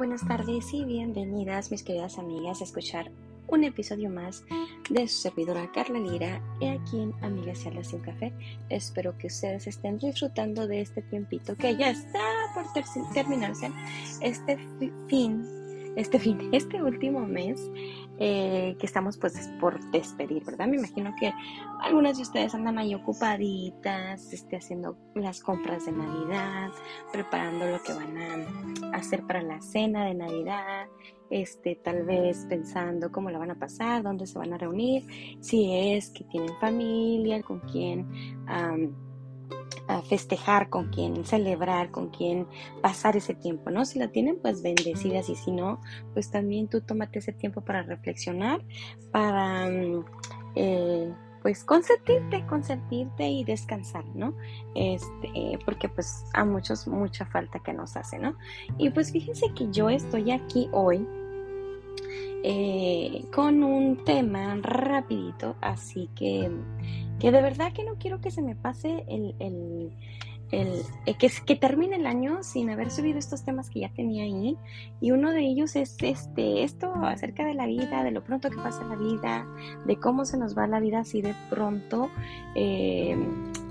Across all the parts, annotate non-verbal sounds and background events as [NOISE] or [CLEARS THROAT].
buenas tardes y bienvenidas mis queridas amigas a escuchar un episodio más de su servidora Carla Lira y aquí en Amigas y Hablas un Café. Espero que ustedes estén disfrutando de este tiempito que ya está por terminarse, este fin, este fin, [LAUGHS] este último mes eh, que estamos pues por despedir, ¿verdad? Me imagino que algunas de ustedes andan ahí ocupaditas, este, haciendo las compras de Navidad, preparando lo que van a hacer para la cena de Navidad, este, tal vez pensando cómo la van a pasar, dónde se van a reunir, si es que tienen familia, con quién festejar, con quien celebrar, con quien pasar ese tiempo, ¿no? Si la tienen, pues bendecidas y si no, pues también tú tómate ese tiempo para reflexionar, para... Mm, eh, pues consentirte, consentirte y descansar, ¿no? Este, porque pues a muchos mucha falta que nos hace, ¿no? Y pues fíjense que yo estoy aquí hoy eh, con un tema rapidito, así que que de verdad que no quiero que se me pase el, el, el eh, que, que, termine el año sin haber subido estos temas que ya tenía ahí. Y uno de ellos es este, esto acerca de la vida, de lo pronto que pasa la vida, de cómo se nos va la vida así de pronto. Eh,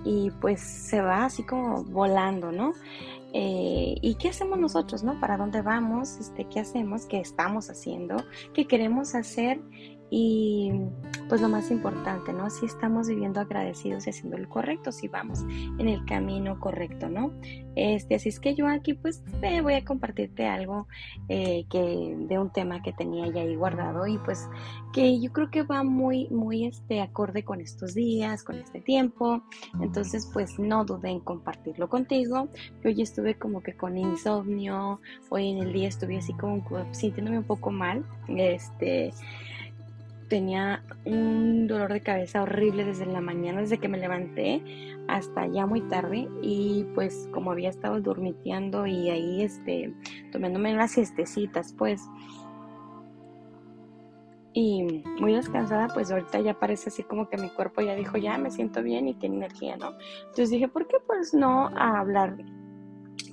y pues se va así como volando, ¿no? Eh, ¿Y qué hacemos nosotros, no? ¿Para dónde vamos? Este, ¿Qué hacemos? ¿Qué estamos haciendo? ¿Qué queremos hacer? Y pues lo más importante, ¿no? Si estamos viviendo agradecidos y haciendo lo correcto, si vamos en el camino correcto, ¿no? Este, así es que yo aquí pues voy a compartirte algo eh, que, de un tema que tenía ya ahí guardado y pues que yo creo que va muy, muy este, acorde con estos días, con este tiempo. Entonces pues no dudé en compartirlo contigo. Yo hoy estuve como que con insomnio, hoy en el día estuve así como sintiéndome un poco mal. Este tenía un dolor de cabeza horrible desde la mañana, desde que me levanté hasta ya muy tarde. Y pues como había estado durmiteando y ahí este tomándome las siestecitas pues. Y muy descansada pues ahorita ya parece así como que mi cuerpo ya dijo ya me siento bien y tiene energía, ¿no? Entonces dije, ¿por qué pues no a hablar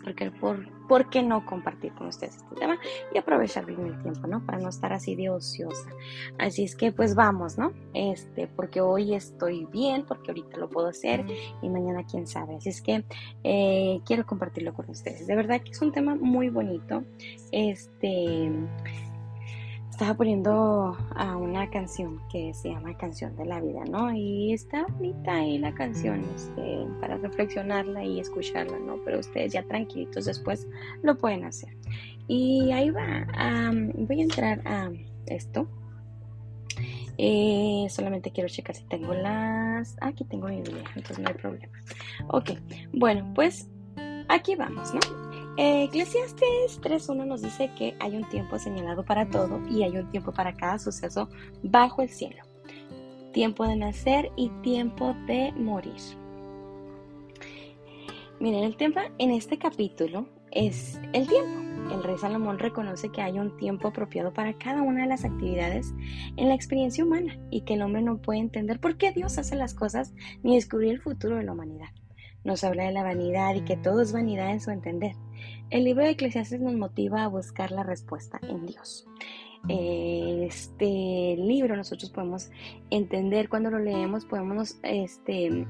porque por, ¿por qué no compartir con ustedes este tema y aprovechar bien el tiempo, ¿no? Para no estar así de ociosa. Así es que pues vamos, ¿no? Este, porque hoy estoy bien, porque ahorita lo puedo hacer y mañana quién sabe. Así es que eh, quiero compartirlo con ustedes. De verdad que es un tema muy bonito. Este estaba poniendo a una canción que se llama Canción de la Vida, ¿no? Y está bonita ahí la canción este, para reflexionarla y escucharla, ¿no? Pero ustedes ya tranquilitos después lo pueden hacer. Y ahí va, voy a entrar a esto. Eh, solamente quiero checar si tengo las... Aquí tengo mi Biblia, entonces no hay problema. Ok, bueno, pues aquí vamos, ¿no? Eclesiastes 3.1 nos dice que hay un tiempo señalado para todo y hay un tiempo para cada suceso bajo el cielo. Tiempo de nacer y tiempo de morir. Miren, el tema en este capítulo es el tiempo. El rey Salomón reconoce que hay un tiempo apropiado para cada una de las actividades en la experiencia humana y que el hombre no puede entender por qué Dios hace las cosas ni descubrir el futuro de la humanidad. Nos habla de la vanidad y que todo es vanidad en su entender. El libro de Eclesiastes nos motiva a buscar la respuesta en Dios. Este libro nosotros podemos entender cuando lo leemos, podemos este,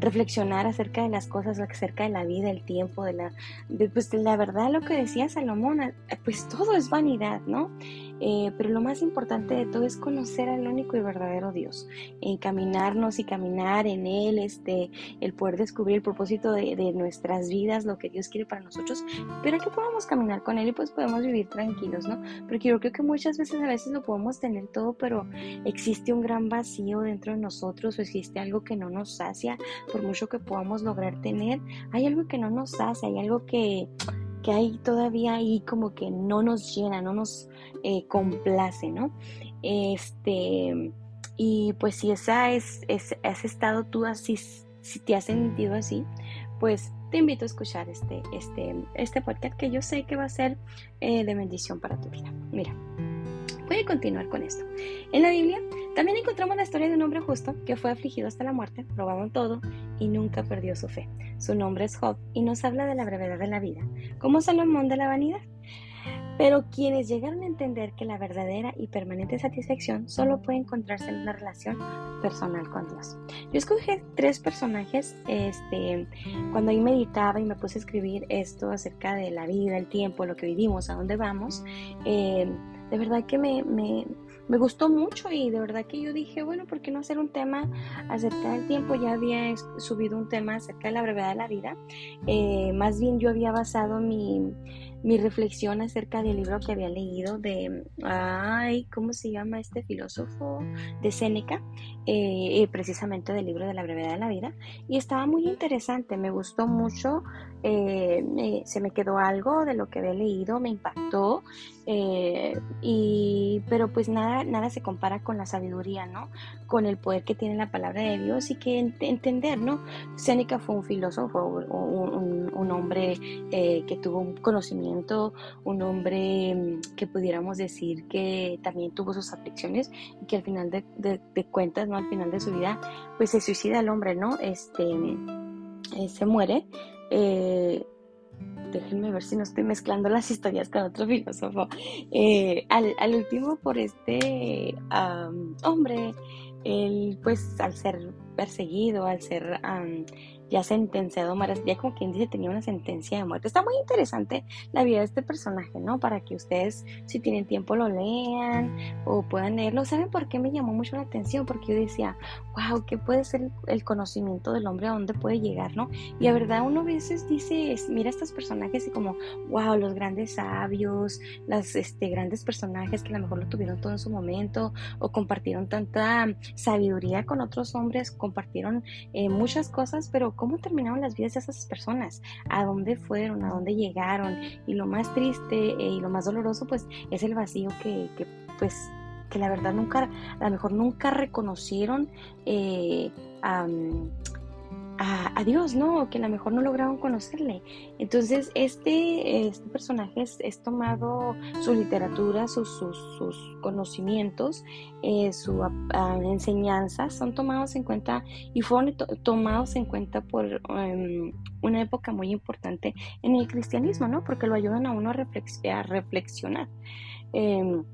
reflexionar acerca de las cosas, acerca de la vida, el tiempo, de la, pues la verdad lo que decía Salomón, pues todo es vanidad, ¿no? Eh, pero lo más importante de todo es conocer al único y verdadero Dios, encaminarnos y caminar en Él, este, el poder descubrir el propósito de, de, nuestras vidas, lo que Dios quiere para nosotros, pero que podamos caminar con Él y pues podemos vivir tranquilos, ¿no? Porque yo creo que muchas veces a veces lo podemos tener todo, pero existe un gran vacío dentro de nosotros o existe algo que no nos sacia, por mucho que podamos lograr tener, hay algo que no nos sacia, hay algo que que hay todavía ahí como que no nos llena, no nos eh, complace, ¿no? Este, y pues si esa es, has estado tú así, si te has sentido así, pues te invito a escuchar este, este, este podcast que yo sé que va a ser eh, de bendición para tu vida. Mira. Voy a continuar con esto. En la Biblia también encontramos la historia de un hombre justo que fue afligido hasta la muerte, probado en todo y nunca perdió su fe. Su nombre es Job y nos habla de la brevedad de la vida, como Salomón de la vanidad. Pero quienes llegaron a entender que la verdadera y permanente satisfacción solo puede encontrarse en una relación personal con Dios. Yo escogí tres personajes este, cuando ahí meditaba y me puse a escribir esto acerca de la vida, el tiempo, lo que vivimos, a dónde vamos. Eh, de verdad que me, me, gustó mucho y de verdad que yo dije, bueno, ¿por qué no hacer un tema acerca del tiempo? Ya había subido un tema acerca de la brevedad de la vida. Eh, más bien yo había basado mi, mi reflexión acerca del libro que había leído de, ay, ¿cómo se llama este filósofo? De Séneca, eh, eh, precisamente del libro de la brevedad de la vida. Y estaba muy interesante, me gustó mucho, eh, se me quedó algo de lo que había leído, me impactó, y, pero pues nada, nada se compara con la sabiduría, ¿no? Con el poder que tiene la palabra de Dios y que entender, ¿no? Séneca fue un filósofo, un, un hombre que tuvo un conocimiento un hombre mm, que pudiéramos decir que también tuvo sus aflicciones y que al final de, cuentas, ¿no? Al final de su vida, pues se suicida el hombre, ¿no? Este, eh, se muere. Eh, déjenme ver si no estoy mezclando las historias con otro filósofo. Eh, al, último, por este hombre, él, pues al ser perseguido, al ser ya sentenciado, ya como quien dice, tenía una sentencia de muerte. Está muy interesante la vida de este personaje, ¿no? Para que ustedes, si tienen tiempo, lo lean o puedan leerlo. ¿Saben por qué me llamó mucho la atención? Porque yo decía, wow, ¿qué puede ser el conocimiento del hombre? ¿A dónde puede llegar, no? Y a verdad, uno a veces dice, mira estos personajes y como, wow, los grandes sabios, las este, grandes personajes que a lo mejor lo tuvieron todo en su momento o compartieron tanta sabiduría con otros hombres, compartieron eh, muchas cosas, pero cómo terminaron las vidas de esas personas, a dónde fueron, a dónde llegaron. Y lo más triste eh, y lo más doloroso, pues, es el vacío que, pues, que la verdad nunca, a lo mejor nunca reconocieron eh, a, Dios, ¿no? Que a lo mejor no lograron conocerle. Entonces, este, este personaje es, tomado, su literatura, sus, sus, conocimientos, eh, sus enseñanzas son tomados en cuenta y fueron tomados en cuenta por em, una época muy importante en el cristianismo, ¿no? Porque lo ayudan a uno a, reflexionar. Em,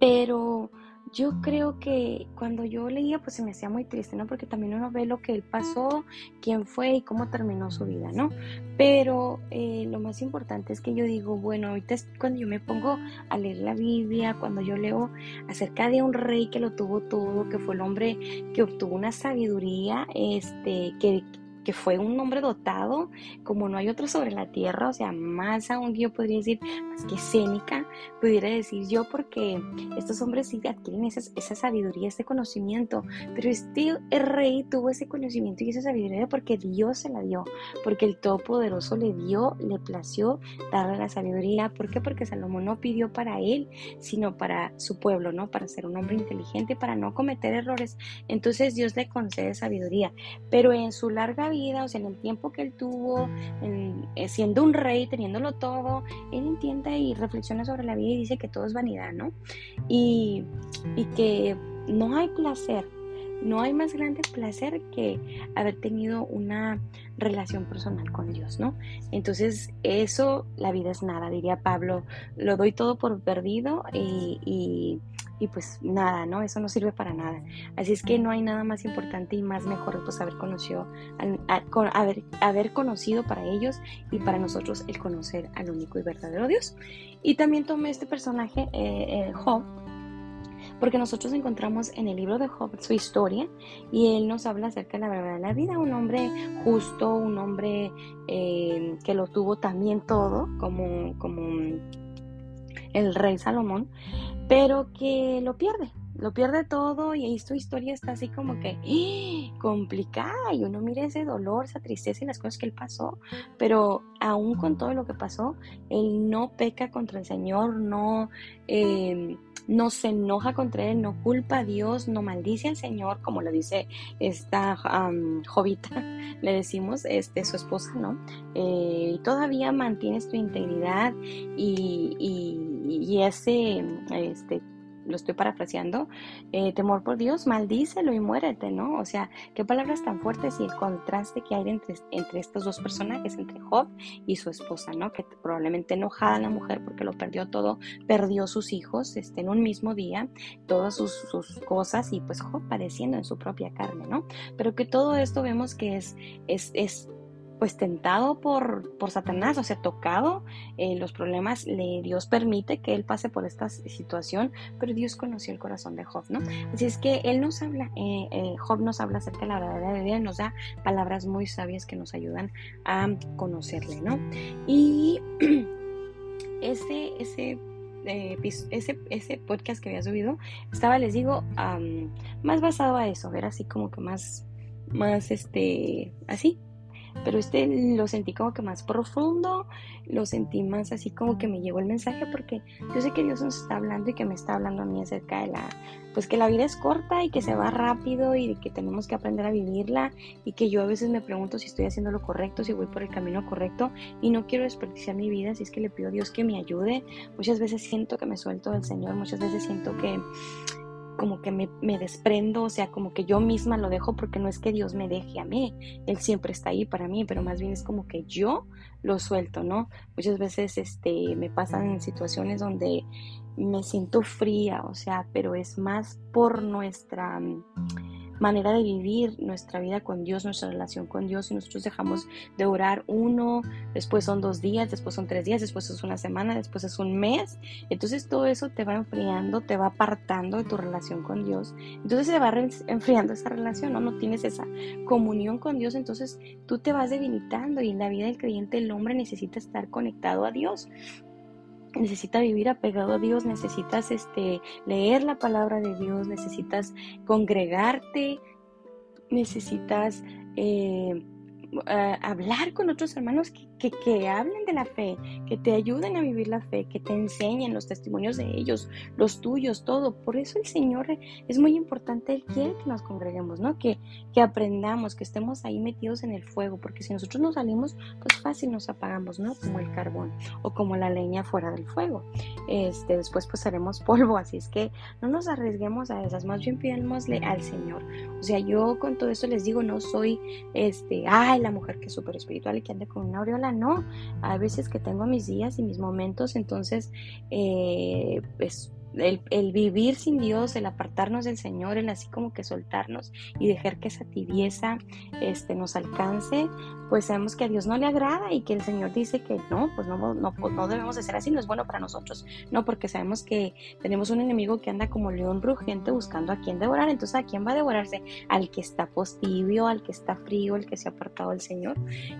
pero yo creo que cuando yo leía, pues se me hacía muy triste, ¿no? Porque también uno ve lo que él pasó, quién fue y cómo terminó su vida, ¿no? Pero eh, lo más importante es que yo digo, bueno, ahorita es cuando yo me pongo a leer la Biblia, cuando yo leo acerca de un rey que lo tuvo todo, que fue el hombre que obtuvo una sabiduría, este, que que fue un hombre dotado como no hay otro sobre la tierra, o sea, más aún yo podría decir, más que Séneca, pudiera decir yo, porque estos hombres sí adquieren esa, esa sabiduría, este conocimiento, pero este rey tuvo ese conocimiento y esa sabiduría porque Dios se la dio, porque el Todopoderoso le dio, le plació darle la sabiduría. ¿Por qué? Porque Salomón no pidió para él, sino para su pueblo, ¿no? Para ser un hombre inteligente, para no cometer errores. Entonces Dios le concede sabiduría, pero en su larga vida, o sea, en el tiempo que él tuvo, eh, siendo un rey, teniéndolo todo, él entiende y reflexiona sobre la vida y dice que todo es vanidad, ¿no? Y, y que no hay placer, no hay más grande placer que haber tenido una relación personal con Dios, ¿no? Entonces, eso, la vida es nada, diría Pablo, lo doy todo por perdido y pues nada, ¿no? Eso no sirve para nada. Así es que no hay nada más importante y más mejor pues haber conocido, haber, haber conocido para ellos y para nosotros el conocer al único y verdadero Dios. Y también tomé este personaje, eh, Job, porque nosotros encontramos en el libro de Job su historia y él nos habla acerca de la verdad de la vida, un hombre justo, un hombre eh, que lo tuvo también todo, como, como el rey Salomón, pero que lo pierde, lo pierde todo y ahí su historia está así como que ¡ah! complicada y uno mira ese dolor, esa tristeza y las cosas que él pasó, pero aún con todo lo que pasó, él no peca contra el Señor, no, em, no se enoja contra él, no culpa a Dios, no maldice al Señor, como lo dice esta Jovita, [LAUGHS] le decimos, este, su esposa, ¿no? Eh, y todavía mantienes tu integridad y, y ese, este, lo estoy parafraseando, eh, temor por Dios, maldícelo y muérete, ¿no? O sea, qué palabras tan fuertes y el contraste que hay entre, entre estos dos personajes, entre Job y su esposa, ¿no? Que probablemente enojada la mujer porque lo perdió todo, perdió sus hijos este, en un mismo día, todas sus, sus cosas y pues Job padeciendo en su propia carne, ¿no? Pero que todo esto vemos que es, es, es pues tentado por, por Satanás, o sea, tocado eh, los problemas, le, Dios permite que él pase por esta situación, pero Dios conoció el corazón de Job, ¿no? Así es que él nos habla, eh, eh, Job nos habla acerca de la verdadera vida, nos da palabras muy sabias que nos ayudan a conocerle, ¿no? Y [CLEARS THROAT] ese, ese ese, ese podcast que había subido estaba, les digo, más basado a eso, ver así como que más, más, este, así, pero este lo sentí como que más profundo, lo sentí más así como que me llegó el mensaje porque yo sé que Dios nos está hablando y que me está hablando a mí acerca de la, pues que la vida es corta y que se va rápido y que tenemos que aprender a vivirla y que yo a veces me pregunto si estoy haciendo lo correcto, si voy por el camino correcto y no quiero desperdiciar mi vida, si es que le pido a Dios que me ayude. Muchas veces siento que me suelto del Señor, muchas veces siento que como que me, desprendo, o sea, como que yo misma lo dejo porque no es que Dios me deje a mí, Él siempre está ahí para mí, pero más bien es como que yo lo suelto, ¿no? Muchas veces este, me pasan situaciones donde me siento fría, o sea, pero es más por nuestra manera de vivir nuestra vida con Dios, nuestra relación con Dios, y nosotros dejamos de orar uno, después son dos días, después son tres días, después es una semana, después es un mes, entonces todo eso te va enfriando, te va apartando de tu relación con Dios, entonces se va enfriando esa relación, ¿no? No tienes esa comunión con Dios, entonces tú te vas debilitando y en la vida del creyente el hombre necesita estar conectado a Dios necesita vivir apegado a Dios, necesitas este, leer la palabra de Dios, necesitas congregarte, necesitas eh, hablar con otros hermanos que, que, hablen de la fe, que te ayuden a vivir la fe, que te enseñen los testimonios de ellos, los tuyos, todo. Por eso el Señor es muy importante, Él quiere que nos congreguemos, ¿no? Que, que aprendamos, que estemos ahí metidos en el fuego, porque si nosotros nos salimos, pues fácil nos apagamos, ¿no? Como el carbón o como la leña fuera del fuego. Este, después pues haremos [LAUGHS] polvo, así es que no nos arriesguemos a esas, más bien pidémosle al Señor. O sea, yo con todo esto les digo, no soy, este, ay, la mujer que es súper espiritual y que anda con una aureola, no. Hay veces que tengo mis días y mis momentos, entonces, eh, pues el, vivir sin Dios, el apartarnos del Señor, el así como que soltarnos y dejar que esa tibieza este, nos alcance, pues sabemos que a Dios no le agrada y que el Señor dice que no, pues no, no, pues no debemos de ser así, no es bueno para nosotros, no, porque sabemos que tenemos un enemigo que anda como león rugiente buscando a quién devorar, entonces a quién va a devorarse, al que está postibio, al que está frío, al que se ha apartado del Señor.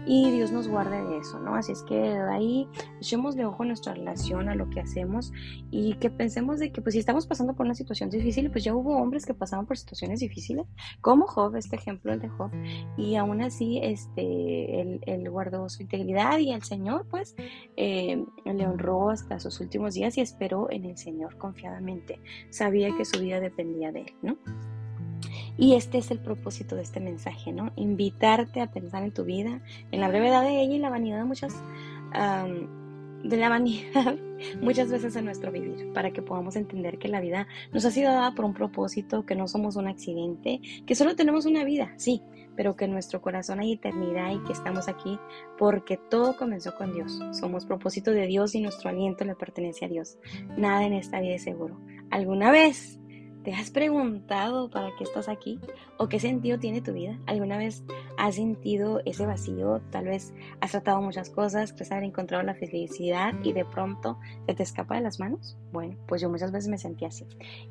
Y Dios nos guarde de eso, ¿no? Así es que ahí echemos de ojo nuestra relación a lo que hacemos y que pensemos de que pues si estamos pasando por una situación difícil, pues ya hubo hombres que pasaban por situaciones difíciles, como Job, este ejemplo el de Job, y aún así este, él, guardó su integridad y el Señor pues eh, le honró hasta sus últimos días y esperó en el Señor confiadamente, sabía que su vida dependía de él, ¿no? Y este es el propósito de este mensaje, ¿no? Invitarte a pensar en tu vida, en la brevedad de ella y la vanidad de muchas de la vanidad [LAUGHS] muchas veces en nuestro vivir, para que podamos entender que la vida nos ha sido dada por un propósito, que no somos un accidente, que solo tenemos una vida, sí, pero que en nuestro corazón hay eternidad y que estamos aquí porque todo comenzó con Dios. Somos propósito de Dios y nuestro aliento le pertenece a Dios. Nada en esta vida es seguro. ¿Alguna vez ¿Te has preguntado para qué estás aquí? ¿O qué sentido tiene tu vida? ¿Alguna vez has sentido ese vacío? Tal vez has tratado muchas cosas, crees haber encontrado la felicidad y de pronto se te escapa de las manos. Bueno, pues yo muchas veces me sentí así.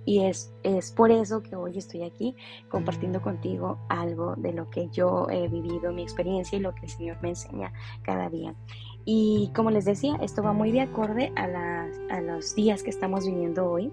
Y es, es por eso que hoy estoy aquí compartiendo contigo algo de lo que yo he vivido, mi experiencia y lo que el Señor me enseña cada día. Y como les decía, esto va muy de acorde a, a los días que estamos viviendo hoy,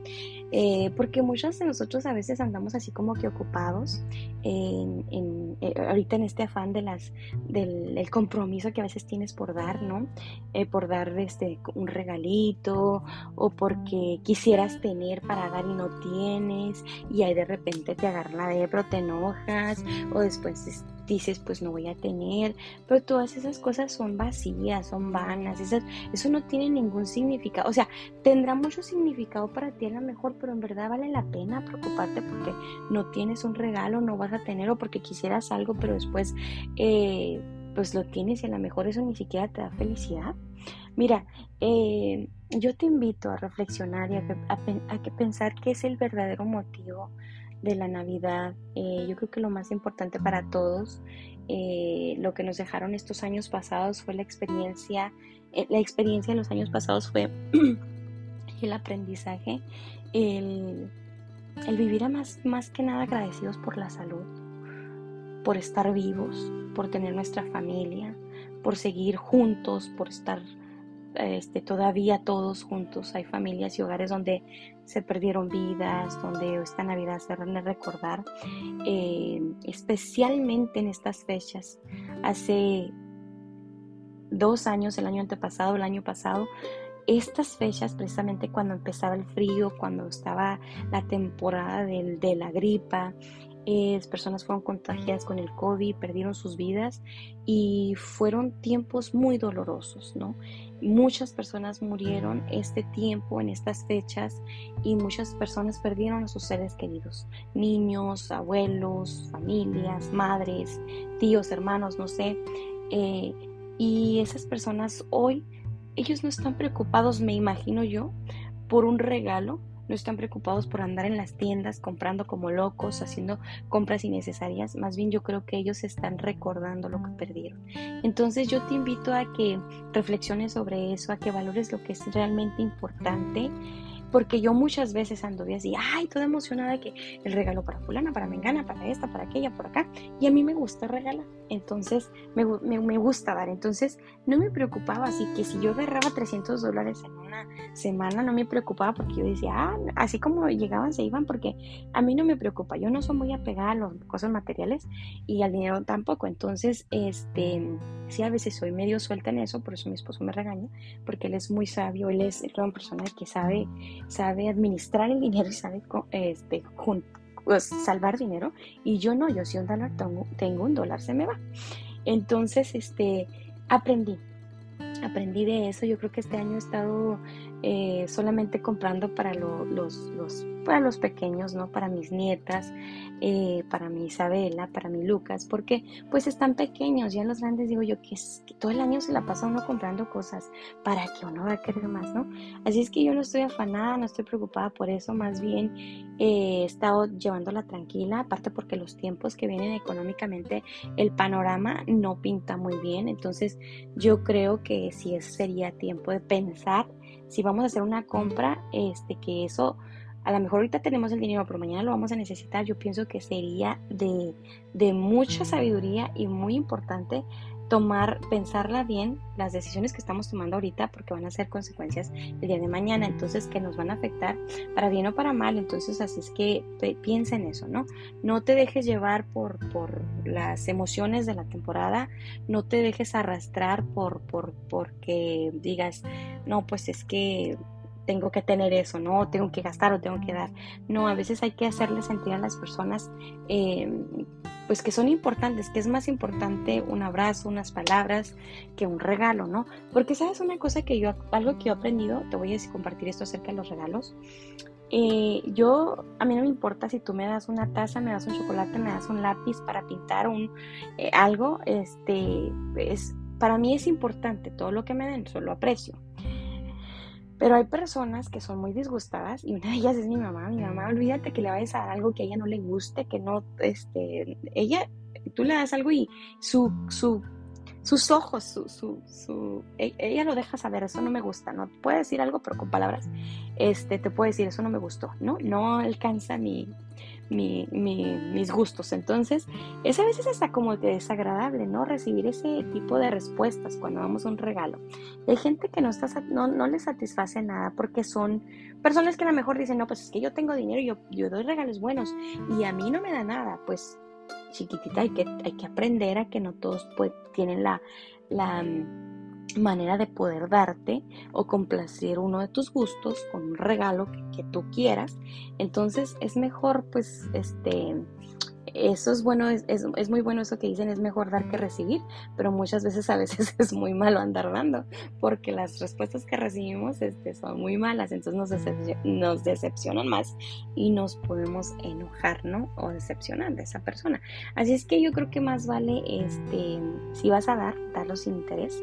eh, porque muchos de nosotros a veces andamos así como que ocupados en, eh, ahorita en este afán de las, del compromiso que a veces tienes por dar, ¿no? Eh, por dar este, un regalito o porque quisieras tener para dar y no tienes y ahí de repente te agarra la depro, te enojas o después dices, pues no voy a tener, pero todas esas cosas son vacías, son vanas, eso no tiene ningún significado, o sea, tendrá mucho significado para ti a lo mejor, pero en verdad vale la pena preocuparte porque no tienes un regalo, no vas a tener, o porque quisieras algo, pero después eh, pues lo tienes y a lo mejor eso ni siquiera te da felicidad. Mira, eh, yo te invito a reflexionar y a, que pensar qué es el verdadero motivo de la Navidad. Eh, yo creo que lo más importante para todos, eh, lo que nos dejaron estos años pasados fue la experiencia, eh, la experiencia de los años pasados fue [CLEARS THROAT] el aprendizaje, el, el vivir a más, más que nada agradecidos por la salud, por estar vivos, por tener nuestra familia, por seguir juntos, por estar este, todavía todos juntos. Hay familias y hogares donde se perdieron vidas, donde esta Navidad se van a recordar, eh, especialmente en estas fechas. Hace dos años, el año antepasado, el año pasado, estas fechas, precisamente cuando empezaba el frío, cuando estaba la temporada de la gripa, personas fueron contagiadas con el COVID, perdieron sus vidas y fueron tiempos muy dolorosos, ¿no? Muchas personas murieron este tiempo, en estas fechas, y muchas personas perdieron a sus seres queridos, niños, abuelos, familias, madres, tíos, hermanos, no sé. Eh, y esas personas hoy, ellos no están preocupados, me imagino yo, por un regalo, no están preocupados por andar en las tiendas comprando como locos, haciendo compras innecesarias, más bien yo creo que ellos están recordando lo que perdieron. Entonces yo te invito a que reflexiones sobre eso, a que valores lo que es realmente importante porque yo muchas veces ando así, ay, toda emocionada que el regalo para fulana, para mengana, para esta, para aquella, por acá. Y a mí me gusta regalar, entonces me, me, gusta dar. Entonces no me preocupaba, así que si yo agarraba 300 dólares en una semana, no me preocupaba porque yo decía, ah, así como llegaban, se iban, porque a mí no me preocupa. Yo no soy muy apegada a las cosas materiales y al dinero tampoco. Entonces, este, sí, a veces soy medio suelta en eso, por eso mi esposo me regaña, porque él es muy sabio, él es una persona que sabe sabe administrar el dinero y sabe este, pues, salvar dinero y yo no, yo si un dólar tengo, tengo, un dólar se me va. Entonces, este, aprendí, aprendí de eso. Yo creo que este año he estado eh, solamente comprando para los, para los pequeños, ¿no? Para mis nietas, eh, para mi Isabela, para mi Lucas, porque pues están pequeños, ya los grandes digo yo que, todo el año se la pasa uno comprando cosas para que uno va a querer más, ¿no? Así es que yo no estoy afanada, no estoy preocupada por eso, más bien eh, he estado llevándola tranquila, aparte porque los tiempos que vienen económicamente, el panorama no pinta muy bien, entonces yo creo que sí sería tiempo de pensar si vamos a hacer una compra, este, que eso, a lo mejor ahorita tenemos el dinero, pero mañana lo vamos a necesitar, yo pienso que sería de, de mucha sabiduría y muy importante tomar, pensarla bien, las decisiones que estamos tomando ahorita, porque van a ser consecuencias el día de mañana, entonces que nos van a afectar para bien o para mal, entonces así es que piensa en eso, ¿no? No te dejes llevar por, por las emociones de la temporada, no te dejes arrastrar por, por, porque digas, no, pues es que tengo que tener eso, no tengo que gastar o tengo que dar. No, a veces hay que hacerle sentir a las personas eh, pues que son importantes, que es más importante un abrazo, unas palabras que un regalo, ¿no? Porque sabes una cosa que yo, algo que yo he aprendido, te voy a compartir esto acerca de los regalos. Eh, yo, a mí no me importa si tú me das una taza, me das un chocolate, me das un lápiz para pintar un eh, algo, este, es, para mí es importante todo lo que me den, solo aprecio. Pero hay personas que son muy disgustadas y una de ellas es mi mamá. Mi mamá, olvídate que le vayas a dar algo que a ella no le guste, que no, este, ella, tú le das algo y su, su, sus ojos, su, su, su, e, ella lo deja saber, eso no me gusta, no puede decir algo, pero con palabras, este, te puede decir, eso no me gustó, ¿no? No alcanza mi, mis gustos. Entonces, es a veces hasta como desagradable, ¿no? Recibir ese tipo de respuestas cuando damos un regalo. Hay gente que no, está, no, no le satisface nada porque son personas que a lo mejor dicen, no, pues es que yo tengo dinero yo, yo doy regalos buenos y a mí no me da nada. Pues, chiquitita, hay que, hay que aprender a que no todos pues, tienen la, la manera de poder darte o complacer uno de tus gustos con un regalo que, tú quieras. Entonces es mejor pues este eso es bueno, es, es, muy bueno eso que dicen, es mejor dar que recibir, pero muchas veces a veces [LAUGHS] es muy malo andar dando, porque las respuestas que recibimos este, son muy malas, entonces nos, nos decepcionan más y nos podemos enojar, ¿no? O decepcionar de esa persona. Así es que yo creo que más vale, este, si vas a dar, darlo sin interés.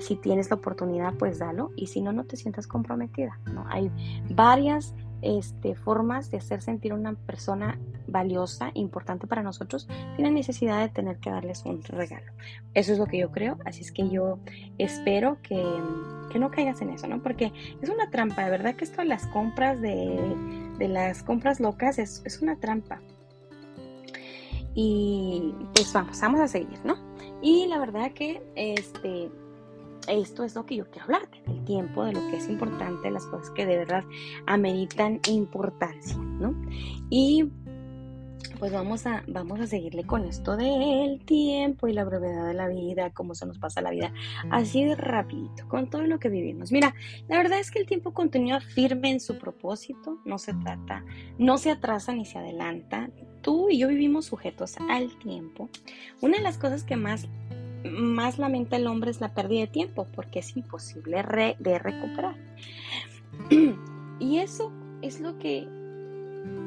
Si tienes la oportunidad, pues dalo. Y si no, no te sientas comprometida. ¿no? Hay varias este, formas de hacer sentir una persona valiosa, importante para nosotros, la necesidad de tener que darles un regalo. Eso es lo que yo creo, así es que yo espero que, que no caigas en eso, ¿no? Porque es una trampa, de verdad que esto de las compras, de, de las compras locas, es, es una trampa. Y pues vamos, vamos a seguir, ¿no? Y la verdad que este esto es lo que yo quiero hablarte, del tiempo, de lo que es importante, las cosas que de verdad ameritan importancia, ¿no? Y pues vamos a, vamos a seguirle con esto del tiempo y la brevedad de la vida, cómo se nos pasa la vida, así de rapidito, con todo lo que vivimos. Mira, la verdad es que el tiempo continúa firme en su propósito, no se trata, no se atrasa ni se adelanta. Tú y yo vivimos sujetos al tiempo. Una de las cosas que más más lamenta el hombre es la pérdida de tiempo, porque es imposible de recuperar. [CLEARS THROAT] y eso es lo que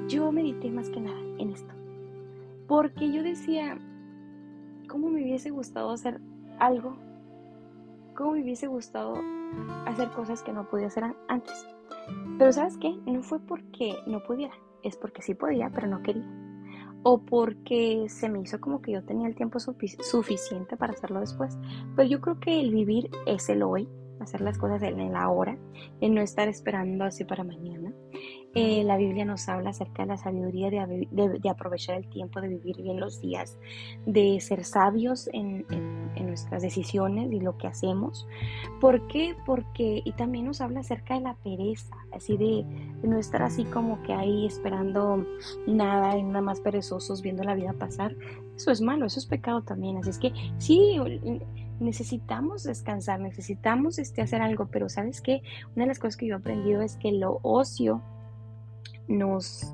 yo medité más que nada en esto. Porque yo decía, ¿cómo me hubiese gustado hacer algo? ¿Cómo me hubiese gustado hacer cosas que no podía hacer antes? Pero ¿sabes qué? No fue porque no pudiera, es porque sí podía, pero no quería o porque se me hizo como que yo tenía el tiempo suficiente para hacerlo después. Pero yo creo que el vivir es el hoy, hacer las cosas en el ahora, en no estar esperando así para mañana. Eh, la Biblia nos habla acerca de la sabiduría de, aprovechar el tiempo, de vivir bien los días, de ser sabios en, nuestras decisiones y lo que hacemos. ¿Por qué? Porque, y también nos habla acerca de la pereza, así de, no estar así como que ahí esperando nada y nada más perezosos viendo la vida pasar. Eso es malo, eso es pecado también. Así es que sí, necesitamos descansar, necesitamos este, hacer algo, pero ¿sabes qué? Una de las cosas que yo he aprendido es que lo ocio nos,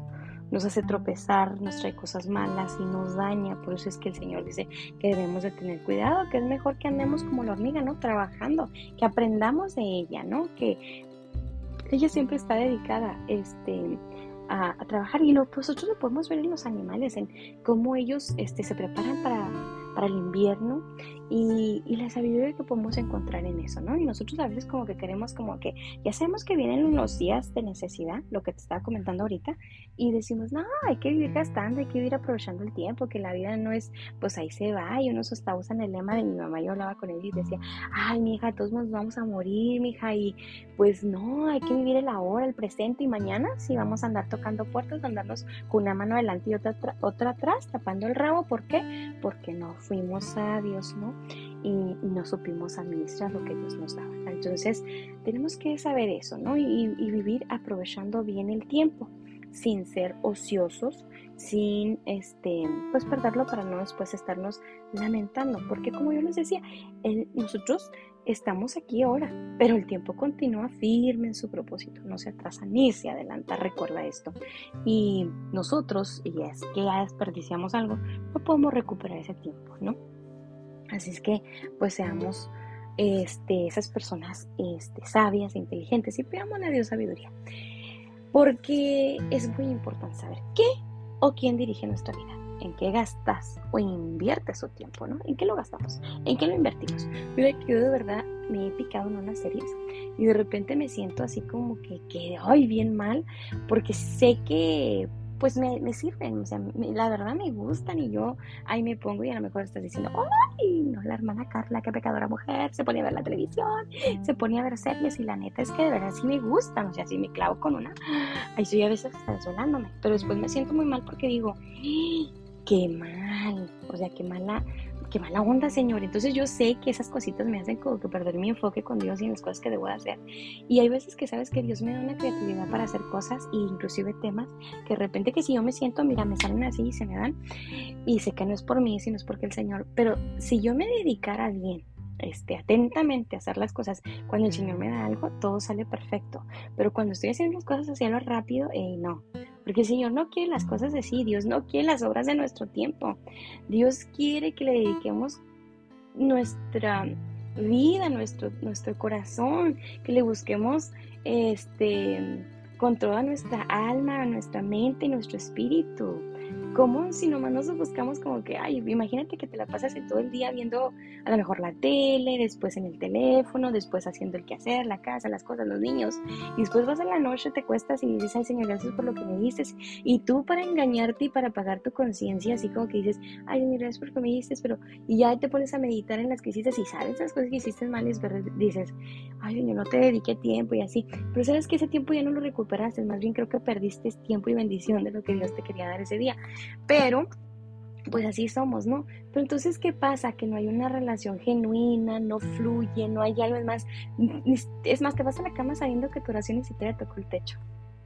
nos hace tropezar, nos trae cosas malas y nos daña. Por eso es que el Señor dice que debemos de tener cuidado, que es mejor que andemos como la hormiga, ¿no? Trabajando, que aprendamos de ella, ¿no? Que ella siempre está dedicada este, a, trabajar y lo, nosotros lo podemos ver en los animales, en cómo ellos este, se preparan para, para el invierno y, la sabiduría que podemos encontrar en eso, ¿no? Y nosotros a veces como que queremos como que ya sabemos que vienen unos días de necesidad, lo que te estaba comentando ahorita, y decimos, no, hay que vivir gastando, hay que vivir aprovechando el tiempo, que la vida no es, pues ahí se va, y uno hasta usa el lema de mi mamá, yo hablaba con él y decía, ay, mi hija, todos nos vamos a morir, mi hija, y pues no, hay que vivir el ahora, el presente, y mañana sí vamos a andar tocando puertas, andarnos con una mano adelante y otra, otra atrás, tapando el rabo, ¿por qué? Porque no fuimos sabios, ¿no? Y, no supimos administrar lo que Dios nos daba. Entonces, tenemos que saber eso, ¿no? Y, vivir aprovechando bien el tiempo, sin ser ociosos, sin este, pues perderlo para no después estarnos lamentando, porque como yo les decía, nosotros estamos aquí ahora, pero el tiempo continúa firme en su propósito, no se atrasa ni se adelanta, recuerda esto. Y nosotros, y es que ya desperdiciamos algo, no podemos recuperar ese tiempo, ¿no? Así es que, pues seamos este, esas personas este, sabias, inteligentes y pidamos a Dios sabiduría. Porque es muy importante saber qué o quién dirige nuestra vida en qué gastas o inviertes su tiempo, ¿no? ¿En qué lo gastamos? ¿En qué lo invertimos? Mira yo de verdad me he picado en unas series y de repente me siento así como que, que ay, bien mal, porque sé que pues me, me sirven, o sea, la verdad me gustan y yo ahí me pongo y a lo mejor estás diciendo, ay, no, la hermana Carla, qué pecadora mujer, se ponía a ver la televisión, se ponía a ver series y la neta es que de verdad sí me gustan, o sea, sí me clavo con una, ahí estoy a veces hasta desolándome, pero después me siento muy mal porque digo, qué mal, o sea, qué mala, qué mala onda, Señor. Entonces yo sé que esas cositas me hacen como que perder mi enfoque con Dios y en las cosas que debo hacer. Y hay veces que sabes que Dios me da una creatividad para hacer cosas e inclusive temas que de repente que si yo me siento, mira, me salen así y se me dan. Y sé que no es por mí, sino es porque el Señor. Pero si yo me dedicara bien este, atentamente a hacer las cosas, cuando el Señor me da algo, todo sale perfecto. Pero cuando estoy haciendo las cosas así a lo rápido, no. Porque el Señor no quiere las cosas así, Dios no quiere las obras de nuestro tiempo. Dios quiere que le dediquemos nuestra vida, nuestro, nuestro corazón, que le busquemos este, con toda nuestra alma, nuestra mente y nuestro espíritu. ¿Cómo si nomás nos buscamos como que, ay, imagínate que te la pasas todo el día viendo a lo mejor la tele, después en el teléfono, después haciendo el quehacer, la casa, las cosas, los niños, y después vas a la noche, te cuestas y dices, ay Señor, gracias por lo que me dices, y tú para engañarte y para pagar tu conciencia, así como que dices, ay Señor, gracias por lo que me dices, pero, y ya te pones a meditar en las que hiciste y sabes las cosas que hiciste mal, y dices, ay Señor, no te dediqué tiempo y así, pero sabes que ese tiempo ya no lo recuperaste, más bien creo que perdiste tiempo y bendición de lo que Dios te quería dar ese día. Pero, pues así somos, ¿no? Pero entonces, ¿qué pasa? Que no hay una relación genuina, no fluye, no hay algo, es más, es más, te vas a la cama sabiendo que tu oración ni siquiera tocó el techo,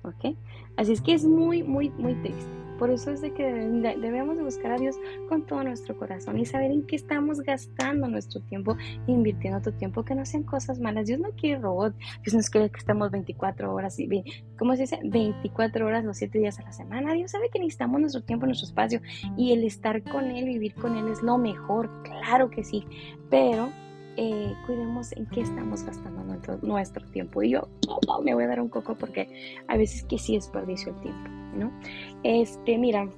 ¿ok? Así es que es muy, muy, muy triste. Por eso es de que debemos de buscar a Dios con todo nuestro corazón y saber en qué estamos gastando nuestro tiempo, invirtiendo tu tiempo, que no sean cosas malas. Dios no quiere robot, Dios no quiere que estemos 24 horas, y, ¿cómo se dice? 24 horas los 7 días a la semana. Dios sabe que necesitamos nuestro tiempo, nuestro espacio y el estar con Él, vivir con Él es lo mejor, claro que sí, pero eh, cuidemos en qué estamos gastando nuestro, tiempo. Y yo me voy a dar un coco porque a veces que sí desperdicio el tiempo, ¿no? Este, mira,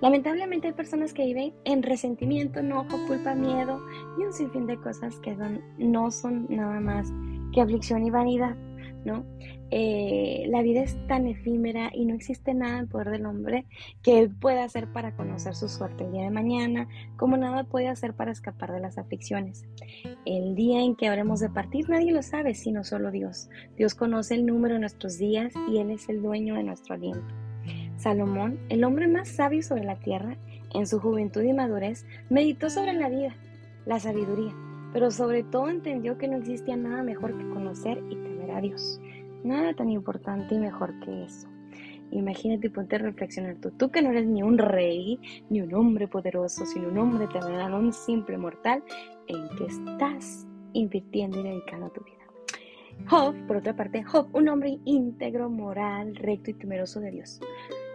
lamentablemente hay personas que viven en resentimiento, enojo, culpa, miedo y un sinfín de cosas que no son nada más que aflicción y vanidad, ¿no? Eh, la vida es tan efímera y no existe nada en poder del hombre que él pueda hacer para conocer su suerte el día de mañana, como nada puede hacer para escapar de las aflicciones. El día en que habremos de partir nadie lo sabe, sino solo Dios. Dios conoce el número de nuestros días y Él es el dueño de nuestro aliento. Salomón, el hombre más sabio sobre la tierra, en su juventud y madurez, meditó sobre la vida, la sabiduría, pero sobre todo entendió que no existía nada mejor que conocer y temer a Dios. Nada tan importante y mejor que eso. Imagínate y ponte a reflexionar tú, tú que no eres ni un rey, ni un hombre poderoso, sino un hombre terrenal, un simple mortal, en que estás invirtiendo y dedicando tu vida. Job, por otra parte, Job, un hombre íntegro, moral, recto y temeroso de Dios.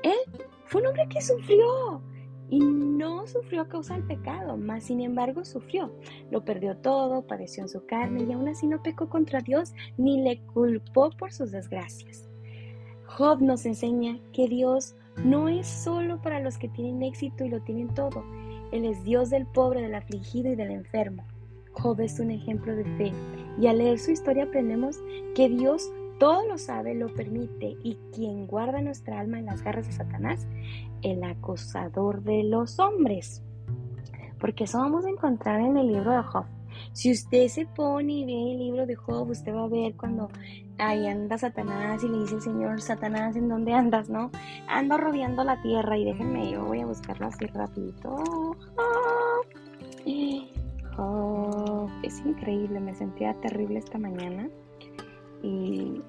Él fue un hombre que sufrió, y no sufrió a causa del pecado, mas sin embargo sufrió. Lo perdió todo, padeció en su carne y aún así no pecó contra Dios ni le culpó por sus desgracias. Job nos enseña que Dios no es solo para los que tienen éxito y lo tienen todo. Él es Dios del pobre, del afligido y del enfermo. Job es un ejemplo de fe y al leer su historia aprendemos que Dios todo lo sabe, lo permite y quien guarda nuestra alma en las garras de Satanás el acosador de los hombres. Porque eso vamos a encontrar en el libro de Job. Si usted se pone y ve el libro de Job, usted va a ver cuando ahí anda Satanás y le dice Señor, Satanás, ¿en dónde andas? ¿No? Ando rodeando la tierra y déjenme, yo voy a buscarlo así rapidito. Job. Es increíble, me sentía terrible esta mañana y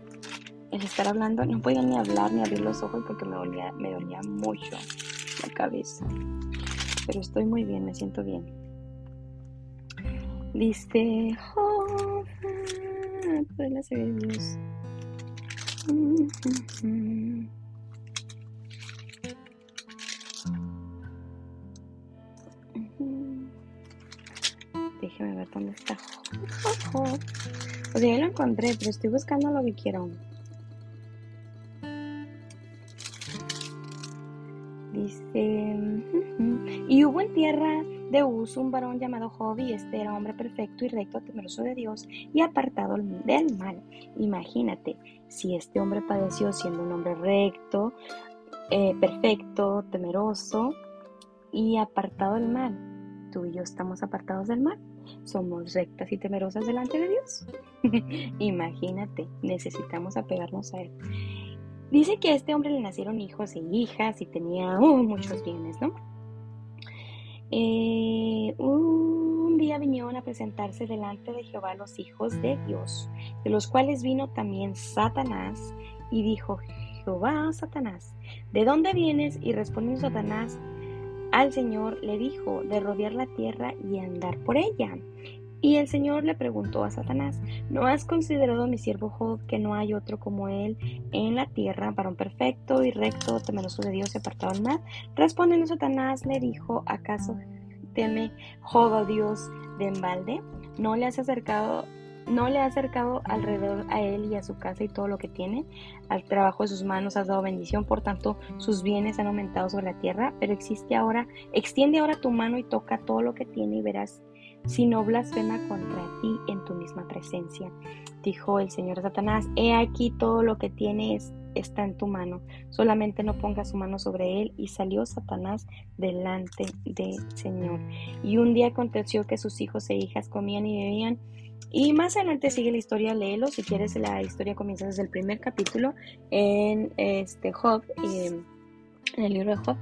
el estar hablando, no podía ni hablar ni abrir los ojos porque me dolía, me dolía mucho la cabeza. Pero estoy muy bien, me siento bien. Dice, oh, Dios. Déjeme ver dónde está. O sea, ya lo encontré, pero estoy buscando lo que quiero. Dice, y hubo en tierra de Uz un varón llamado Job y este era hombre perfecto y recto, temeroso de Dios y apartado del mal. Imagínate, si este hombre padeció siendo un hombre recto, eh, perfecto, temeroso y apartado del mal, tú y yo estamos apartados del mal. Somos rectas y temerosas delante de Dios. [LAUGHS] Imagínate, necesitamos apegarnos a Él. Dice que a este hombre le nacieron hijos e hijas y tenía uh, muchos bienes, ¿no? Eh, un día vinieron a presentarse delante de Jehová los hijos de Dios, de los cuales vino también Satanás, y dijo, Jehová, Satanás, ¿de dónde vienes? Y respondió Satanás al Señor, le dijo, de rodear la tierra y andar por ella. Y el Señor le preguntó a Satanás, ¿no has considerado a mi siervo Job que no hay otro como él en la tierra, varón perfecto y recto, temeroso de Dios y apartado del mal? Respondiendo Satanás le dijo, ¿acaso teme Job a Dios de embalde? ¿No le has acercado no le has acercado alrededor a él y a su casa y todo lo que tiene. Al trabajo de sus manos has dado bendición, por tanto sus bienes han aumentado sobre la tierra. Pero existe ahora, extiende ahora tu mano y toca todo lo que tiene y verás si no blasfema contra ti en tu misma presencia. Dijo el Señor Satanás, he aquí todo lo que tienes está en tu mano, solamente no pongas su mano sobre él. Y salió Satanás delante del Señor. Y un día aconteció que sus hijos e hijas comían y bebían. Y más adelante sigue la historia, léelo. Si quieres, la historia comienza desde el primer capítulo en este Job. Eh, en el libro de Job.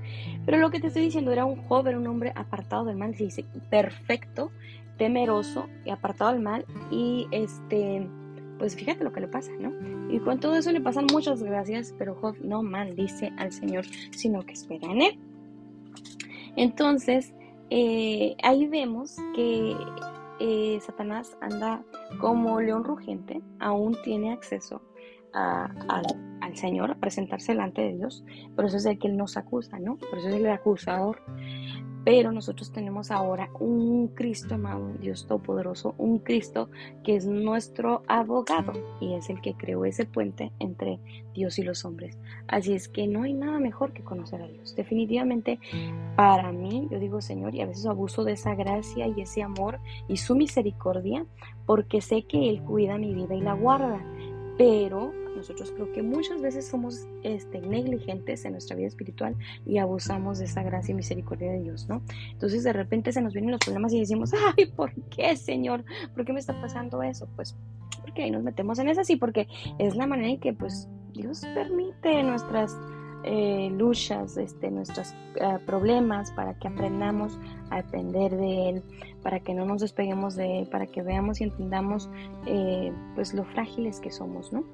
Pero lo que te estoy diciendo era un Job, era un hombre apartado del mal, se dice perfecto, temeroso y apartado del mal. Y este, pues fíjate lo que le pasa, ¿no? Y con todo eso le pasan muchas gracias, pero Job no maldice al Señor, sino que espera en él. Entonces, eh, ahí vemos que eh, Satanás anda como león rugente, aún tiene acceso al Señor, a presentarse delante de Dios. Por eso es el que Él nos acusa, ¿no? Por eso es el acusador. Pero nosotros tenemos ahora un Cristo amado, Dios Todopoderoso, un Cristo que es nuestro abogado y es el que creó ese puente entre Dios y los hombres. Así es que no hay nada mejor que conocer a Dios. Definitivamente, para mí, yo digo Señor, y a veces abuso de esa gracia y ese amor y su misericordia, porque sé que Él cuida mi vida y la guarda. Pero nosotros creo que muchas veces somos este, negligentes en nuestra vida espiritual y abusamos de esa gracia y misericordia de Dios, ¿no? Entonces de repente se nos vienen los problemas y decimos, ay, ¿por qué, Señor? ¿Por qué me está pasando eso? Pues porque ahí nos metemos en eso, sí, porque es la manera en que pues Dios permite nuestras eh, luchas, este, nuestros eh, problemas, para que aprendamos a depender de Él, para que no nos despeguemos de Él, para que veamos y entendamos eh, pues lo frágiles que somos, ¿no?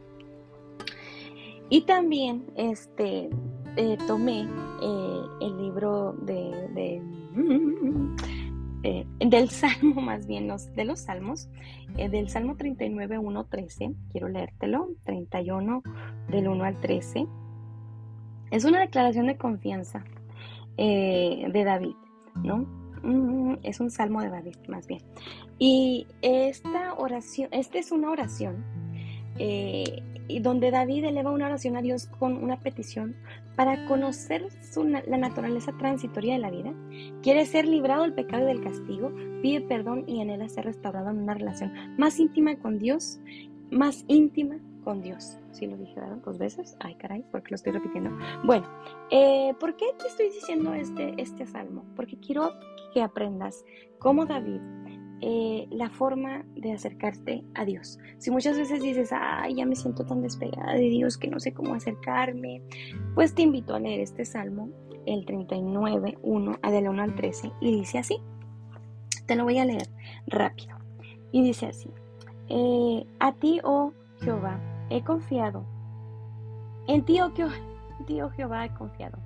Y también este, eh, tomé eh, el libro eh, del Salmo, [LAUGHS] más bien de los Salmos, del Salmo 39, 1, 13. Quiero leértelo, 31 del 1 al 13. Es una declaración de confianza de David, ¿no? Mm, es un salmo de David, más bien. Y esta oración, esta es una oración y donde David eleva una oración a Dios con una petición para conocer la naturaleza transitoria de la vida, quiere ser librado del pecado y del castigo, pide perdón y anhela ser restaurado en una relación más íntima con Dios, más íntima con Dios. Si lo dije dos veces, ay caray, porque lo estoy repitiendo. Bueno, eh, ¿por qué te estoy diciendo este, este salmo? Porque quiero que aprendas cómo David eh, la forma de acercarte a Dios. Si muchas veces dices, ay, ya me siento tan despegada de Dios que no sé cómo acercarme, pues te invito a leer este salmo, el 39, 1, del 1 al 13, y dice así. Te lo voy a leer rápido. Y dice así, eh, a ti, oh Jehová, he confiado. En ti, oh, oh Jehová, he confiado.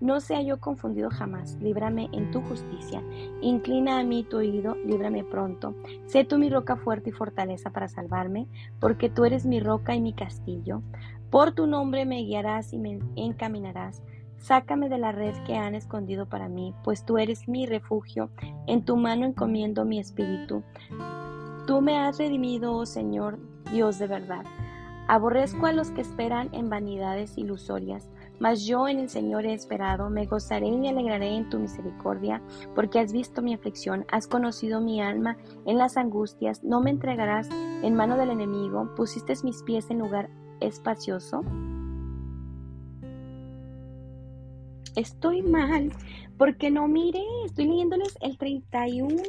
No sea yo confundido jamás, líbrame en tu justicia. Inclina a mí tu oído, líbrame pronto. Sé tú mi roca fuerte y fortaleza para salvarme, porque tú eres mi roca y mi castillo. Por tu nombre me guiarás y me encaminarás. Sácame de la red que han escondido para mí, pues tú eres mi refugio. En tu mano encomiendo mi espíritu. Tú me has redimido, oh Señor, Dios de verdad. Aborrezco a los que esperan en vanidades ilusorias mas yo en el Señor he esperado, me gozaré y me alegraré en tu misericordia, porque has visto mi aflicción, has conocido mi alma en las angustias, no me entregarás en mano del enemigo, pusiste mis pies en lugar espacioso. Estoy mal, porque no mire, estoy leyéndoles el 31,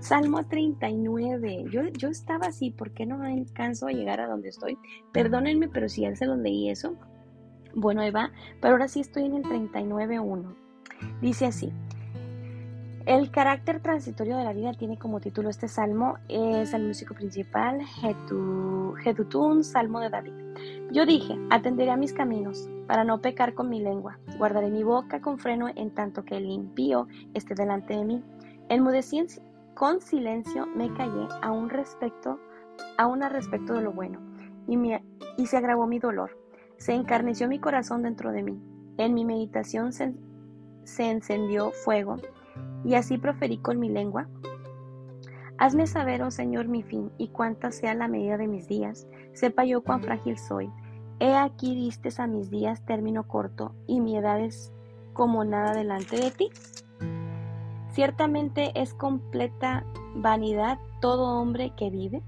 Salmo 39. Yo, yo estaba así, ¿por qué no alcanzo a llegar a donde estoy? Perdónenme, pero si él se los leí eso, bueno, ahí va, pero ahora sí estoy en el 39.1. Dice así. El carácter transitorio de la vida tiene como título este salmo, es el músico principal, Jedutun, salmo de David. Yo dije, atenderé a mis caminos, para no pecar con mi lengua, guardaré mi boca con freno en tanto que el impío esté delante de mí. Enmudecí con silencio me callé a un respecto, a una respecto de lo bueno, y, y se agravó mi dolor. Se encarneció mi corazón dentro de mí. En mi meditación se, se encendió fuego, y así proferí con mi lengua. Hazme saber, oh Señor, mi fin, y cuánta sea la medida de mis días. Sepa yo cuán frágil soy. He aquí distes a mis días término corto, y mi edad es como nada delante de ti. Ciertamente es completa vanidad todo hombre que vive.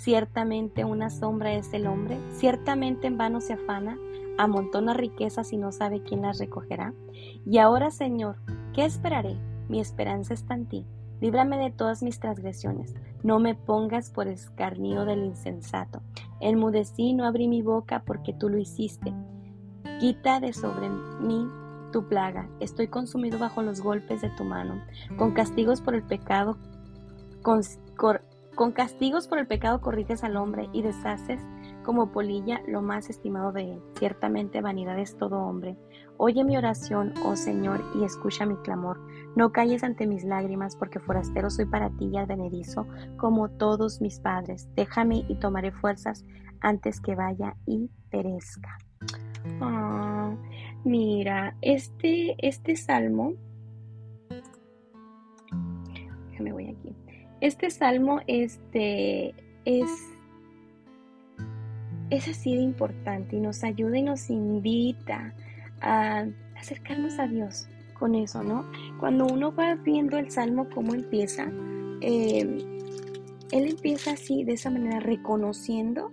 Ciertamente una sombra es el hombre. Ciertamente en vano se afana, amontona riquezas y no sabe quién las recogerá. Y ahora, Señor, ¿qué esperaré? Mi esperanza está en ti. Líbrame de todas mis transgresiones. No me pongas por escarnio del insensato. Enmudecí, no abrí mi boca porque tú lo hiciste. Quita de sobre mí tu plaga. Estoy consumido bajo los golpes de tu mano. Con castigos por el pecado, con castigos por el pecado corriges al hombre y deshaces como polilla lo más estimado de él. Ciertamente vanidad es todo hombre. Oye mi oración, oh Señor, y escucha mi clamor. No calles ante mis lágrimas, porque forastero soy para ti y advenedizo, como todos mis padres. Déjame y tomaré fuerzas antes que vaya y perezca. Ah, Mira, este, este salmo, déjame voy aquí. Este salmo, este, es, es así de importante y nos ayuda y nos invita a acercarnos a Dios con eso, ¿no? Cuando uno va viendo el salmo, cómo empieza, eh, él empieza así, de esa manera, reconociendo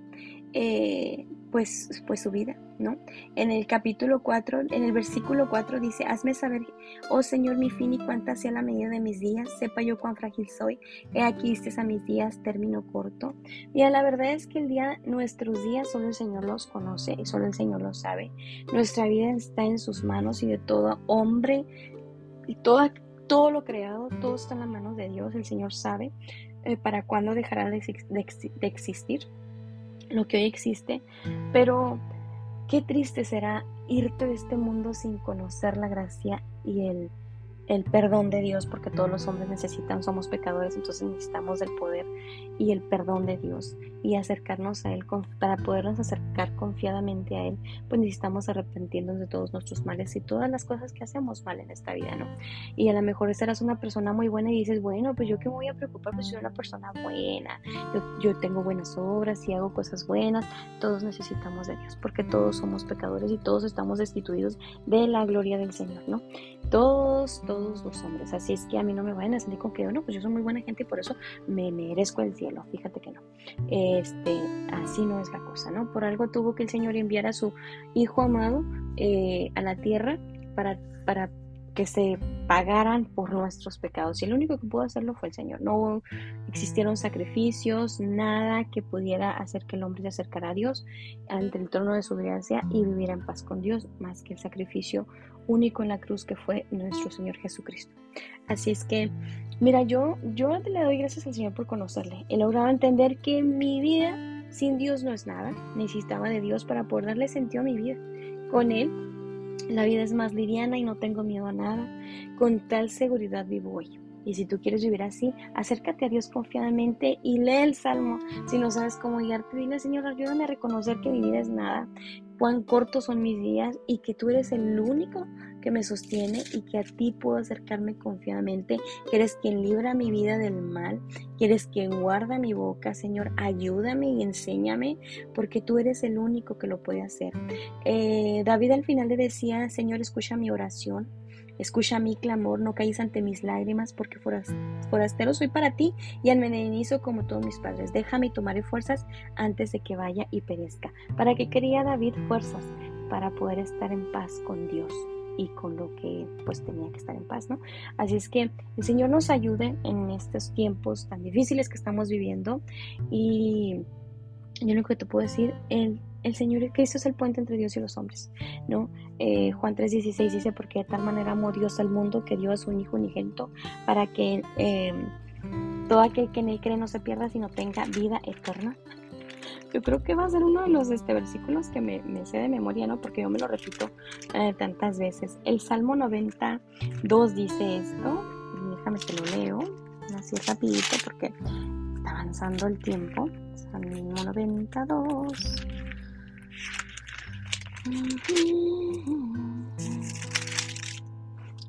eh, pues, pues su vida, ¿no? En el capítulo 4, en el versículo 4 dice, hazme saber, oh Señor, mi fin y cuánta sea la medida de mis días, sepa yo cuán frágil soy, he aquí estés a mis días, término corto. Mira, la verdad es que el día, nuestros días solo el Señor los conoce y solo el Señor los sabe. Nuestra vida está en sus manos y de todo hombre y toda, todo lo creado, todo está en la mano de Dios, el Señor sabe eh, para cuándo dejará de existir lo que hoy existe, pero qué triste será irte de este mundo sin conocer la gracia y el el perdón de Dios, porque todos los hombres necesitan, somos pecadores, entonces necesitamos el poder y el perdón de Dios y acercarnos a Él, para podernos acercar confiadamente a Él, pues necesitamos arrepentirnos de todos nuestros males y todas las cosas que hacemos mal en esta vida, ¿no? Y a lo mejor serás una persona muy buena y dices, bueno, pues yo qué me voy a preocupar, pues soy una persona buena, yo, yo tengo buenas obras y hago cosas buenas, todos necesitamos de Dios, porque todos somos pecadores y todos estamos destituidos de la gloria del Señor, ¿no? Todos, todos los hombres. Así es que a mí no me vayan a sentir con que, no, pues yo soy muy buena gente y por eso me merezco el cielo. Fíjate que no. Este, así no es la cosa, ¿no? Por algo tuvo que el Señor enviar a su Hijo amado eh, a la tierra para, para que se pagaran por nuestros pecados. Y el único que pudo hacerlo fue el Señor. No existieron sacrificios, nada que pudiera hacer que el hombre se acercara a Dios ante el trono de su gracia y viviera en paz con Dios, más que el sacrificio único en la cruz que fue nuestro Señor Jesucristo. Así es que, mira, yo, yo le doy gracias al Señor por conocerle. He logrado entender que mi vida sin Dios no es nada. Necesitaba de Dios para poder darle sentido a mi vida. Con Él la vida es más liviana y no tengo miedo a nada. Con tal seguridad vivo hoy. Y si tú quieres vivir así, acércate a Dios confiadamente y lee el Salmo. Si no sabes cómo guiarte, dile, Señor, ayúdame a reconocer que mi vida es nada, cuán cortos son mis días y que tú eres el único que me sostiene y que a ti puedo acercarme confiadamente, que eres quien libra mi vida del mal, que eres quien guarda mi boca, Señor, ayúdame y enséñame, porque tú eres el único que lo puede hacer. Eh, David al final le decía, Señor, escucha mi oración. Escucha mi clamor, no caes ante mis lágrimas, porque forastero soy para ti y almenenizo como todos mis padres. Déjame y tomaré fuerzas antes de que vaya y perezca. ¿Para qué quería David fuerzas? Para poder estar en paz con Dios y con lo que pues tenía que estar en paz, ¿no? Así es que el Señor nos ayude en estos tiempos tan difíciles que estamos viviendo y yo lo único que te puedo decir, el, el Señor Cristo es el puente entre Dios y los hombres, ¿no? Eh, Juan 3:16 dice, porque de tal manera amó Dios al mundo que dio a su Hijo unigento para que eh, todo aquel que en él cree no se pierda, sino tenga vida eterna. Yo creo que va a ser uno de los este, versículos que me, me sé de memoria, ¿no? Porque yo me lo repito eh, tantas veces. El Salmo 92 dice esto, déjame que lo leo, así rapidito porque está avanzando el tiempo. Salmo 92.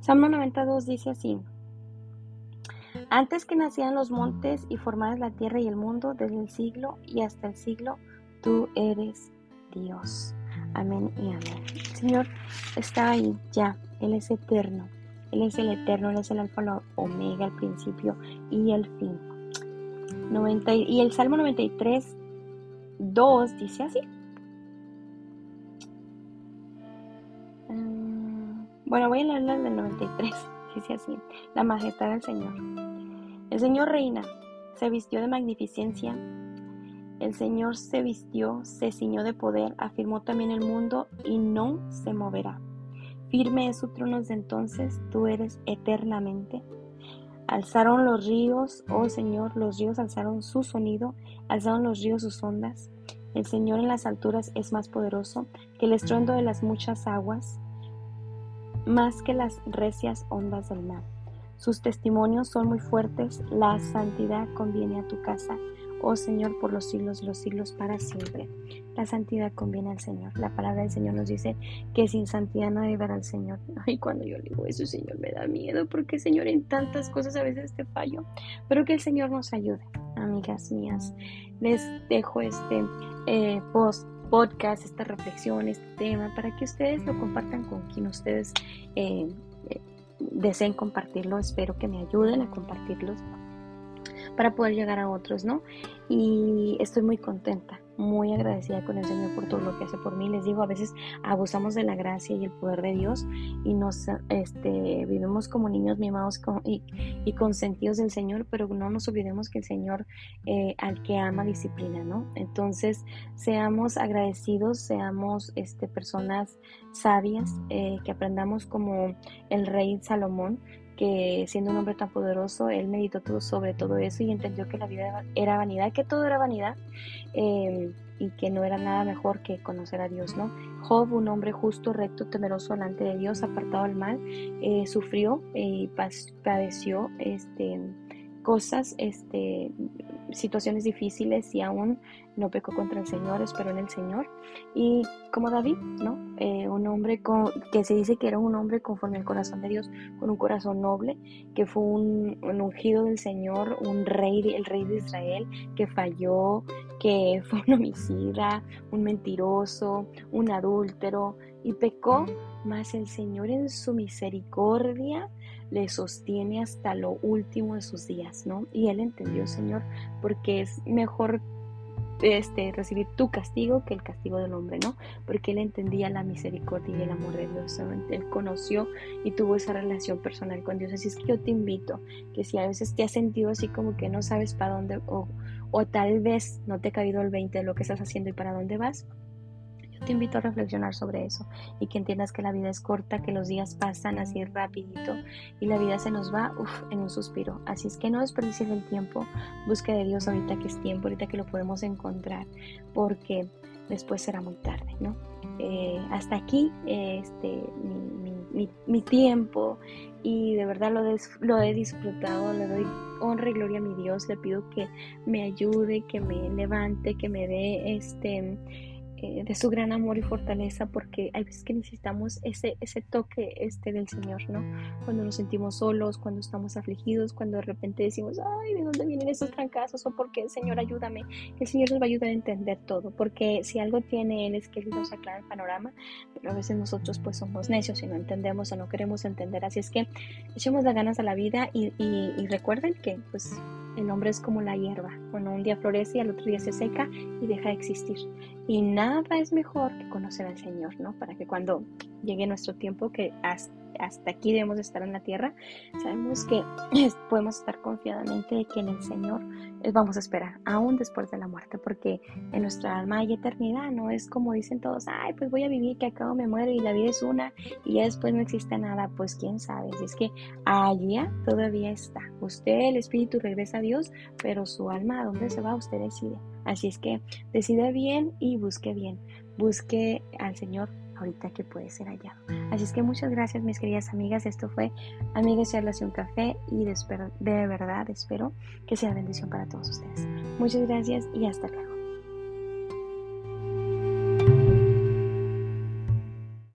Salmo 92 dice así. Antes que nacieran los montes y formaras la tierra y el mundo, desde el siglo y hasta el siglo, tú eres Dios. Amén y amén. El Señor está ahí ya. Él es eterno. Él es el eterno, Él es el alfa, la omega, el principio y el fin. 90, y el Salmo 93, 2 dice así. Bueno, voy a leer del 93. [LAUGHS] Dice así. La majestad del Señor. El Señor reina, se vistió de magnificencia. El Señor se vistió, se ciñó de poder, afirmó también el mundo y no se moverá. Firme es su trono desde entonces, tú eres eternamente. Alzaron los ríos, oh Señor, los ríos alzaron su sonido, alzaron los ríos sus ondas. El Señor en las alturas es más poderoso que el estruendo de las muchas aguas, más que las recias ondas del mar. Sus testimonios son muy fuertes, la santidad conviene a tu casa, oh Señor, por los siglos los siglos para siempre. La santidad conviene al Señor. La palabra del Señor nos dice que sin santidad nadie verá al Señor. [LAUGHS] Ay, cuando yo digo eso, Señor, me da miedo porque, Señor, en tantas cosas a veces te fallo. Pero que el Señor nos ayude, amigas mías. Les dejo este eh, post podcast, esta reflexión, este tema, para que ustedes lo compartan con quien ustedes eh, deseen compartirlo. Espero que me ayuden a compartirlos para poder llegar a otros, ¿no? Y estoy muy contenta muy agradecida con el Señor por todo lo que hace por mí. Les digo, a veces abusamos de la gracia y el poder de Dios y nos este, vivimos como niños mimados y, consentidos del Señor, pero no nos olvidemos que el Señor eh, al que ama disciplina, ¿no? Entonces, seamos agradecidos, seamos este, personas sabias, eh, que aprendamos como el rey Salomón, que siendo un hombre tan poderoso, él meditó todo sobre todo eso y entendió que la vida era vanidad, que todo era vanidad em, y que no era nada mejor que conocer a Dios, ¿no? Job, un hombre justo, recto, temeroso delante de Dios, apartado del mal, eh, sufrió y padeció este, cosas, este, situaciones difíciles y aún no pecó contra el Señor, esperó en el Señor. Y como David, ¿no? Eh, un hombre con, que se dice que era un hombre conforme al corazón de Dios, con un corazón noble, que fue un, ungido del Señor, un rey, el rey de Israel, que falló, que [LAUGHS] fue un homicida, un mentiroso, un adúltero, y pecó, mas el Señor en su misericordia le sostiene hasta lo último de sus días, ¿no? Y él entendió, Señor, porque es mejor este, recibir tu castigo que el castigo del hombre, ¿no? Porque él entendía la misericordia y el amor de Dios. Él conoció y tuvo esa relación personal con Dios. Así es que yo te invito que si a veces te has sentido así como que no sabes para dónde o, o tal vez no te ha caído el 20 de lo que estás haciendo y para dónde vas, te invito a reflexionar sobre eso y que entiendas que la vida es corta, que los días pasan así rapidito y la vida se nos va en un suspiro. Así es que no desperdicies el tiempo, busca de Dios ahorita que es tiempo, ahorita que lo podemos encontrar, porque después será muy tarde, ¿no? Eh, hasta aquí este, mi, tiempo y de verdad lo, lo he disfrutado, le doy honra y gloria a mi Dios, le pido que me ayude, que me levante, que me dé este eh, de su gran amor y fortaleza, porque hay veces que necesitamos ese, ese toque este del Señor, ¿no? Cuando nos sentimos solos, cuando estamos afligidos, cuando de repente decimos, ay, ¿de dónde vienen estos trancazos? O porque, Señor, ayúdame. El Señor nos va a ayudar a entender todo, porque si algo tiene Él es que Él nos aclara el panorama, pero a veces nosotros pues somos necios y no entendemos o no queremos entender. Así es que echemos las ganas a la vida y, y recuerden que pues el hombre es como la hierba, cuando un día florece y al otro día se seca y deja de existir. Y nada es mejor que conocer al Señor, ¿no? Para que cuando llegue nuestro tiempo, que hasta, aquí debemos estar en la tierra, sabemos que [CLEARS THROAT] podemos estar confiadamente de que en el Señor eh, vamos a esperar, aún después de la muerte, porque en nuestra alma hay eternidad, no es como dicen todos, ay, pues voy a vivir, que acabo me muero y la vida es una y ya después no existe nada, pues quién sabe, si es que allá todavía está. Usted, el Espíritu, regresa a Dios, pero su alma, ¿a dónde se va? Usted decide. Así es que decide bien y busque bien. Busque al Señor ahorita que puede ser hallado. Así es que muchas gracias mis queridas amigas. Esto fue Amigas Charlas y un Café y de verdad espero que sea bendición para todos ustedes. Muchas gracias y hasta luego.